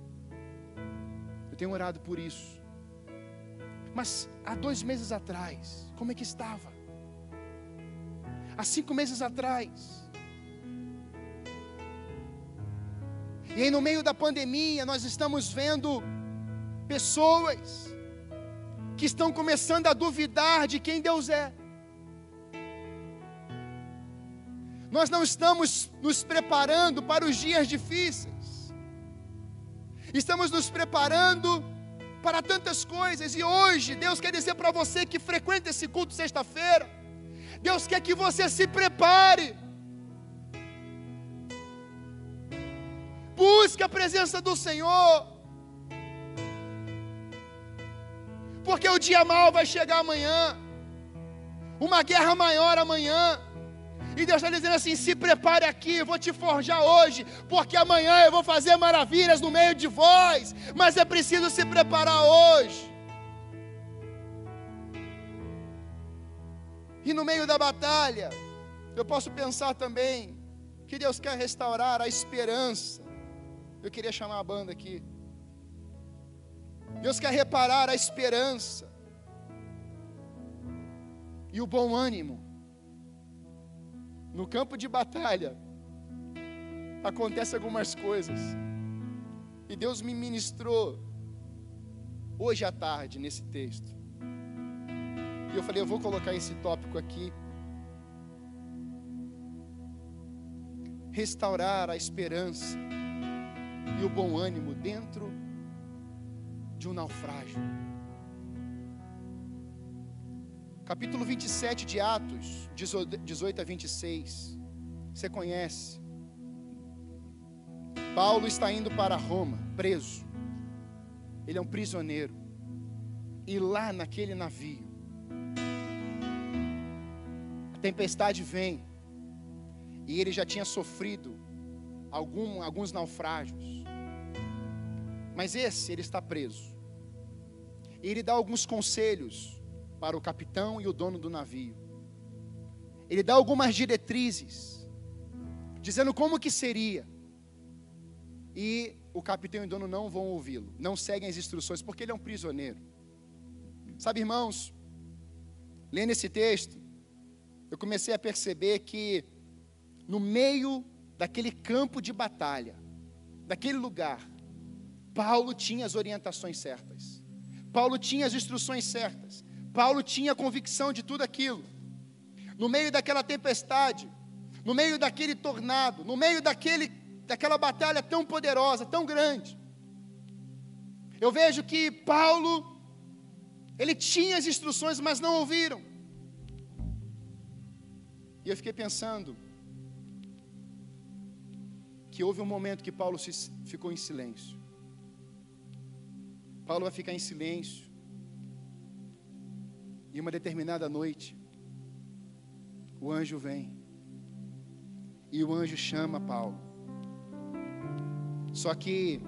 Eu tenho orado por isso. Mas há dois meses atrás, como é que estava? Há cinco meses atrás. E aí, no meio da pandemia, nós estamos vendo pessoas que estão começando a duvidar de quem Deus é. Nós não estamos nos preparando para os dias difíceis, estamos nos preparando para tantas coisas, e hoje Deus quer dizer para você que frequenta esse culto sexta-feira, Deus quer que você se prepare. Busque a presença do Senhor. Porque o dia mal vai chegar amanhã. Uma guerra maior amanhã. E Deus está dizendo assim: se prepare aqui, vou te forjar hoje, porque amanhã eu vou fazer maravilhas no meio de vós. Mas é preciso se preparar hoje. E no meio da batalha, eu posso pensar também que Deus quer restaurar a esperança. Eu queria chamar a banda aqui. Deus quer reparar a esperança e o bom ânimo. No campo de batalha, acontecem algumas coisas. E Deus me ministrou hoje à tarde nesse texto. E eu falei, eu vou colocar esse tópico aqui. Restaurar a esperança e o bom ânimo dentro de um naufrágio. Capítulo 27 de Atos, 18 a 26. Você conhece. Paulo está indo para Roma, preso. Ele é um prisioneiro. E lá naquele navio, tempestade vem. e ele já tinha sofrido algum, alguns naufrágios. Mas esse, ele está preso. E ele dá alguns conselhos para o capitão e o dono do navio. Ele dá algumas diretrizes, dizendo como que seria. E o capitão e o dono não vão ouvi-lo, não seguem as instruções, porque ele é um prisioneiro. Sabe, irmãos, lendo esse texto, eu comecei a perceber que no meio daquele campo de batalha, daquele lugar, Paulo tinha as orientações certas. Paulo tinha as instruções certas. Paulo tinha a convicção de tudo aquilo. No meio daquela tempestade, no meio daquele tornado, no meio daquele, daquela batalha tão poderosa, tão grande, eu vejo que Paulo, ele tinha as instruções, mas não ouviram. E eu fiquei pensando que houve um momento que Paulo se, ficou em silêncio. Paulo vai ficar em silêncio. E uma determinada noite, o anjo vem. E o anjo chama Paulo. Só que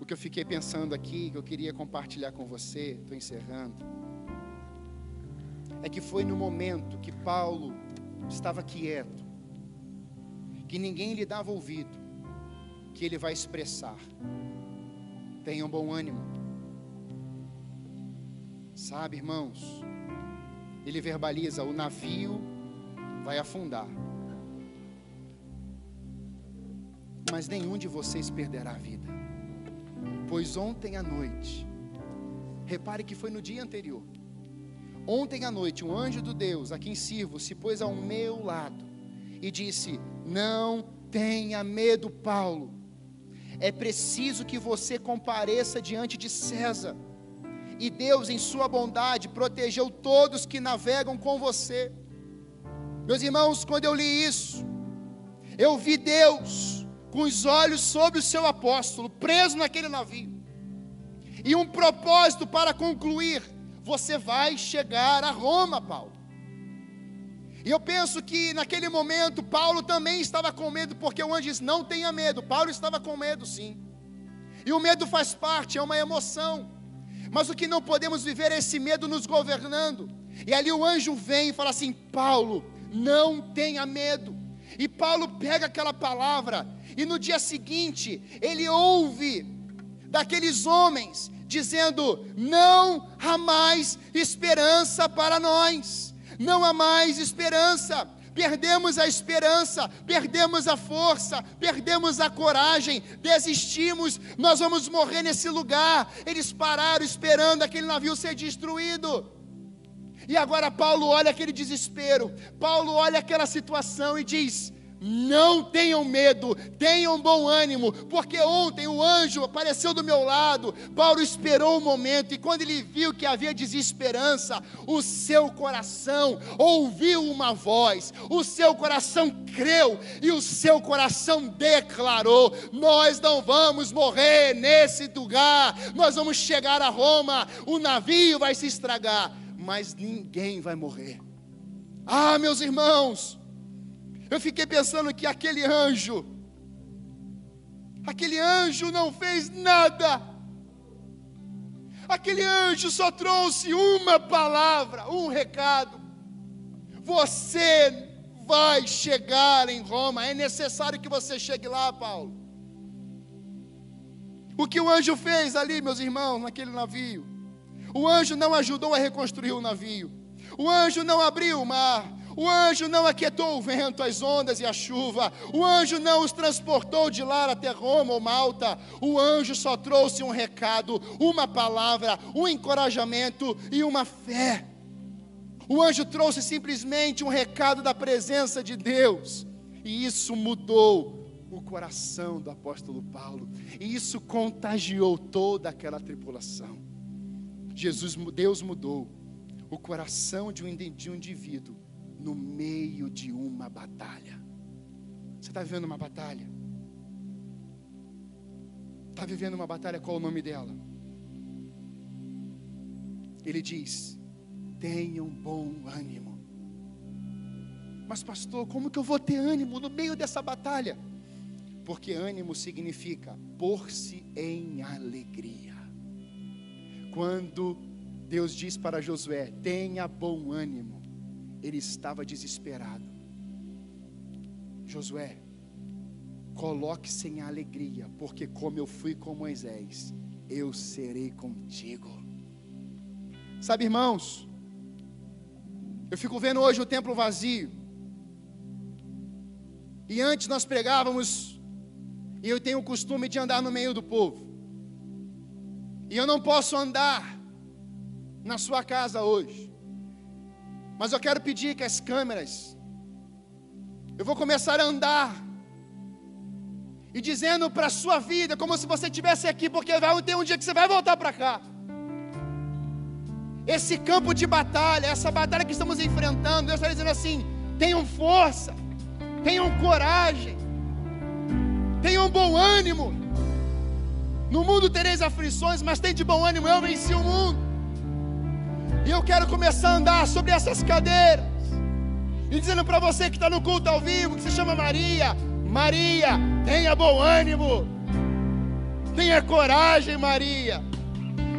o que eu fiquei pensando aqui, que eu queria compartilhar com você, estou encerrando, é que foi no momento que Paulo estava quieto, que ninguém lhe dava ouvido, que ele vai expressar. Tenham bom ânimo. Sabe, irmãos, ele verbaliza: o navio vai afundar, mas nenhum de vocês perderá a vida, pois ontem à noite, repare que foi no dia anterior, ontem à noite, um anjo do Deus a quem sirvo se pôs ao meu lado e disse: Não tenha medo, Paulo é preciso que você compareça diante de César. E Deus, em Sua bondade, protegeu todos que navegam com você. Meus irmãos, quando eu li isso, eu vi Deus com os olhos sobre o seu apóstolo, preso naquele navio, e um propósito para concluir: você vai chegar a Roma, Paulo. E eu penso que naquele momento Paulo também estava com medo, porque o anjo disse: não tenha medo. Paulo estava com medo, sim. E o medo faz parte, é uma emoção. Mas o que não podemos viver é esse medo nos governando. E ali o anjo vem e fala assim: Paulo, não tenha medo. E Paulo pega aquela palavra, e no dia seguinte, ele ouve daqueles homens dizendo: Não há mais esperança para nós não há mais esperança. Perdemos a esperança, perdemos a força, perdemos a coragem, desistimos, nós vamos morrer nesse lugar. Eles pararam esperando aquele navio ser destruído. E agora Paulo olha aquele desespero, Paulo olha aquela situação e diz: não tenham medo, tenham bom ânimo, porque ontem o anjo apareceu do meu lado. Paulo esperou o um momento e quando ele viu que havia desesperança, o seu coração ouviu uma voz, o seu coração creu e o seu coração declarou: Nós não vamos morrer nesse lugar, nós vamos chegar a Roma, o navio vai se estragar, mas ninguém vai morrer. Ah, meus irmãos, eu fiquei pensando que aquele anjo, aquele anjo não fez nada. Aquele anjo só trouxe uma palavra, um recado. Você vai chegar em Roma. É necessário que você chegue lá, Paulo. O que o anjo fez ali, meus irmãos, naquele navio? O anjo não ajudou a reconstruir o navio. O anjo não abriu o mar. O anjo não aquietou o vento, as ondas e a chuva. O anjo não os transportou de lá até Roma ou Malta. O anjo só trouxe um recado, uma palavra, um encorajamento e uma fé. O anjo trouxe simplesmente um recado da presença de Deus. E isso mudou o coração do apóstolo Paulo. E isso contagiou toda aquela tripulação. Jesus, Deus mudou o coração de um, de um indivíduo no meio de uma batalha. Você está vivendo uma batalha? Está vivendo uma batalha, qual o nome dela? Ele diz: tenham bom ânimo. Mas, pastor, como que eu vou ter ânimo no meio dessa batalha? Porque ânimo significa pôr-se em alegria. Quando Deus diz para Josué: tenha bom ânimo, ele estava desesperado. Josué, coloque-se em alegria, porque como eu fui com Moisés, eu serei contigo. Sabe, irmãos, eu fico vendo hoje o templo vazio. E antes nós pregávamos, e eu tenho o costume de andar no meio do povo. E eu não posso andar na sua casa hoje. Mas eu quero pedir que as câmeras, eu vou começar a andar e dizendo para a sua vida, como se você estivesse aqui, porque vai ter um dia que você vai voltar para cá. Esse campo de batalha, essa batalha que estamos enfrentando, Deus está dizendo assim: tenham força, tenham coragem, tenham bom ânimo. No mundo tereis aflições, mas tem de bom ânimo, eu venci o mundo. E eu quero começar a andar sobre essas cadeiras, e dizendo para você que está no culto ao vivo, que se chama Maria, Maria, tenha bom ânimo, tenha coragem, Maria.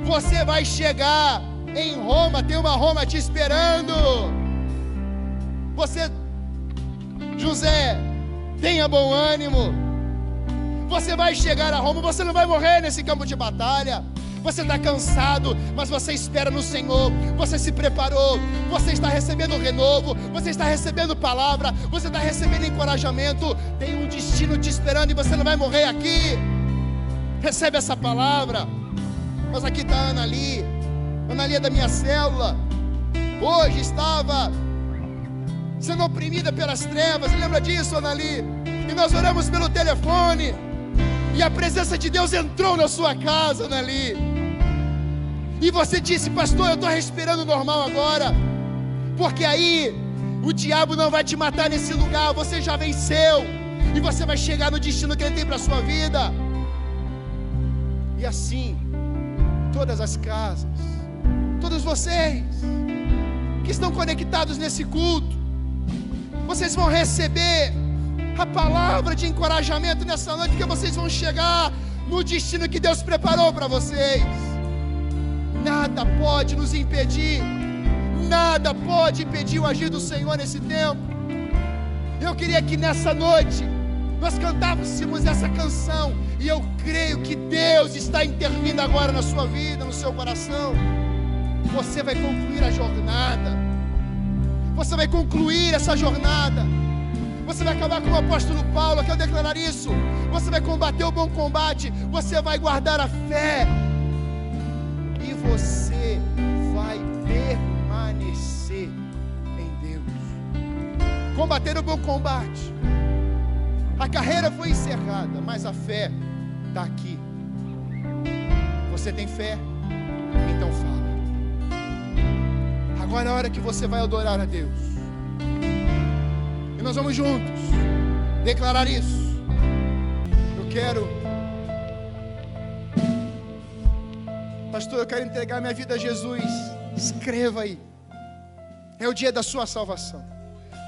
Você vai chegar em Roma, tem uma Roma te esperando. Você, José, tenha bom ânimo. Você vai chegar a Roma, você não vai morrer nesse campo de batalha você está cansado, mas você espera no Senhor, você se preparou, você está recebendo renovo, você está recebendo palavra, você está recebendo encorajamento, tem um destino te esperando e você não vai morrer aqui. Recebe essa palavra. Mas aqui está Ana ali, Ana ali é da minha célula, hoje estava sendo oprimida pelas trevas, lembra disso, Ana ali? E nós oramos pelo telefone. E a presença de Deus entrou na sua casa, Ana e você disse, pastor, eu estou respirando normal agora, porque aí o diabo não vai te matar nesse lugar, você já venceu, e você vai chegar no destino que ele tem para a sua vida. E assim, todas as casas, todos vocês que estão conectados nesse culto, vocês vão receber a palavra de encorajamento nessa noite, porque vocês vão chegar no destino que Deus preparou para vocês nada pode nos impedir, nada pode impedir o agir do Senhor nesse tempo. Eu queria que nessa noite nós cantássemos essa canção, e eu creio que Deus está intervindo agora na sua vida, no seu coração. Você vai concluir a jornada, você vai concluir essa jornada. Você vai acabar com o apóstolo Paulo, quero declarar isso. Você vai combater o bom combate, você vai guardar a fé, você vai permanecer em Deus. Combater o bom combate. A carreira foi encerrada, mas a fé está aqui. Você tem fé? Então fala. Agora é a hora que você vai adorar a Deus. E nós vamos juntos declarar isso. Eu quero Pastor, eu quero entregar minha vida a Jesus. Escreva aí. É o dia da sua salvação.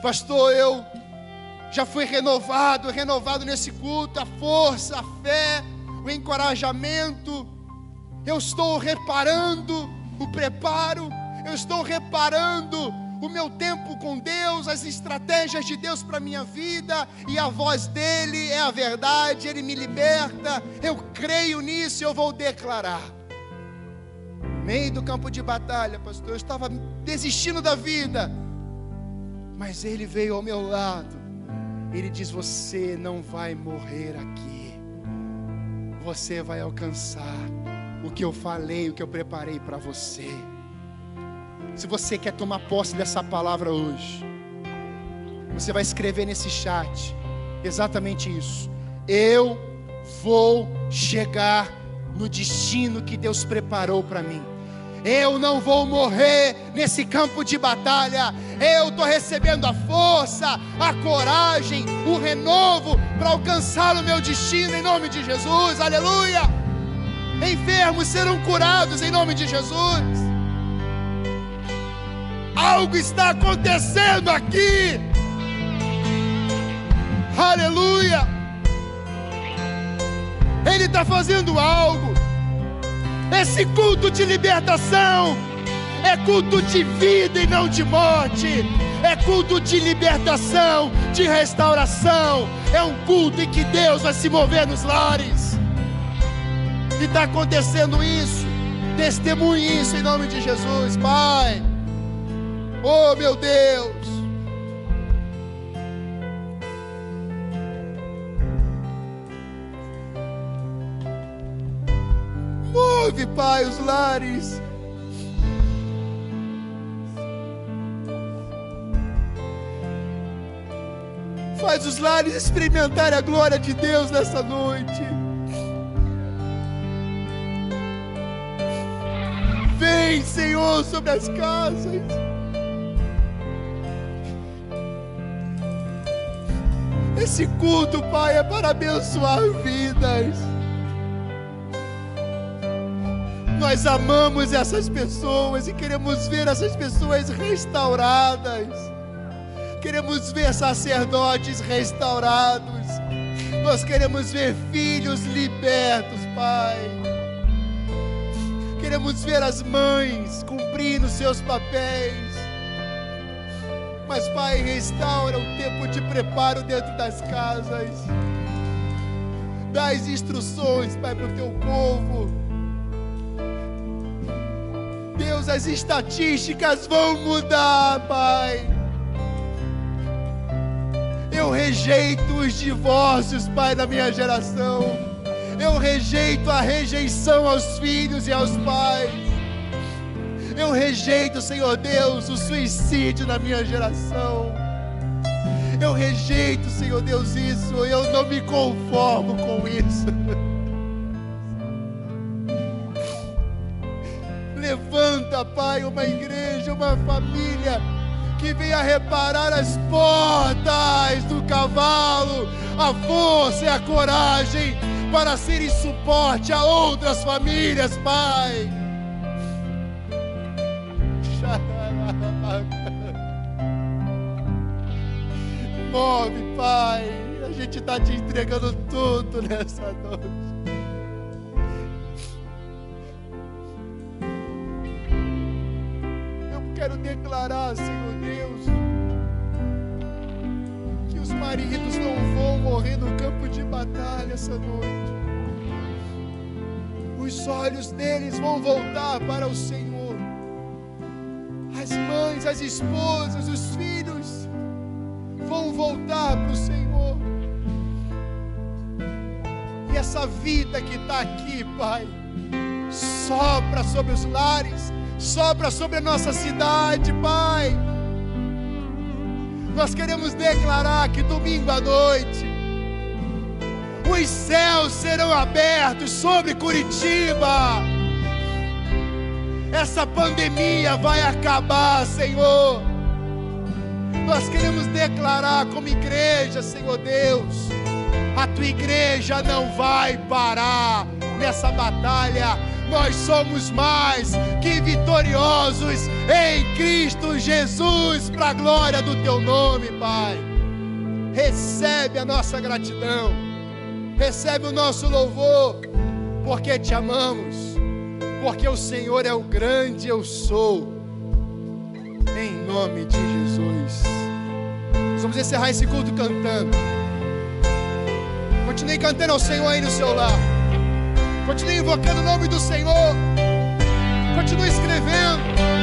Pastor, eu já fui renovado, renovado nesse culto, a força, a fé, o encorajamento. Eu estou reparando o preparo, eu estou reparando o meu tempo com Deus, as estratégias de Deus para minha vida, e a voz dele é a verdade, ele me liberta. Eu creio nisso, eu vou declarar meio do campo de batalha, pastor, eu estava desistindo da vida, mas ele veio ao meu lado. Ele diz: Você não vai morrer aqui, você vai alcançar o que eu falei, o que eu preparei para você. Se você quer tomar posse dessa palavra hoje, você vai escrever nesse chat exatamente isso. Eu vou chegar no destino que Deus preparou para mim. Eu não vou morrer nesse campo de batalha. Eu estou recebendo a força, a coragem, o renovo para alcançar o meu destino em nome de Jesus. Aleluia! Enfermos serão curados em nome de Jesus. Algo está acontecendo aqui. Aleluia! Ele está fazendo algo. Esse culto de libertação é culto de vida e não de morte. É culto de libertação, de restauração. É um culto em que Deus vai se mover nos lares. E está acontecendo isso. Testemunhe isso em nome de Jesus, Pai. Oh, meu Deus. Move, Pai, os lares. Faz os lares experimentarem a glória de Deus nessa noite. Vem, Senhor, sobre as casas. Esse culto, Pai, é para abençoar vidas. Nós amamos essas pessoas e queremos ver essas pessoas restauradas. Queremos ver sacerdotes restaurados. Nós queremos ver filhos libertos, Pai. Queremos ver as mães cumprindo seus papéis. Mas, Pai, restaura o tempo de preparo dentro das casas. Dá as instruções, Pai, para o teu povo As estatísticas vão mudar, Pai. Eu rejeito os divórcios, Pai, da minha geração. Eu rejeito a rejeição aos filhos e aos pais. Eu rejeito, Senhor Deus, o suicídio na minha geração. Eu rejeito, Senhor Deus, isso. Eu não me conformo com isso. Pai, uma igreja, uma família que venha reparar as portas do cavalo, a força e a coragem para serem suporte a outras famílias, Pai. Move, Pai. A gente está te entregando tudo nessa noite. Quero declarar, Senhor Deus, que os maridos não vão morrer no campo de batalha essa noite. Os olhos deles vão voltar para o Senhor. As mães, as esposas, os filhos vão voltar para o Senhor. E essa vida que está aqui, Pai, sopra sobre os lares sopra sobre a nossa cidade, Pai. Nós queremos declarar que domingo à noite os céus serão abertos sobre Curitiba. Essa pandemia vai acabar, Senhor. Nós queremos declarar como igreja, Senhor Deus, a tua igreja não vai parar nessa batalha nós somos mais que vitoriosos em Cristo Jesus, para a glória do teu nome, Pai. Recebe a nossa gratidão, recebe o nosso louvor, porque te amamos, porque o Senhor é o grande eu sou, em nome de Jesus. Nós vamos encerrar esse culto cantando. Continue cantando ao Senhor aí no seu lar. Continue invocando o nome do Senhor. Continue escrevendo.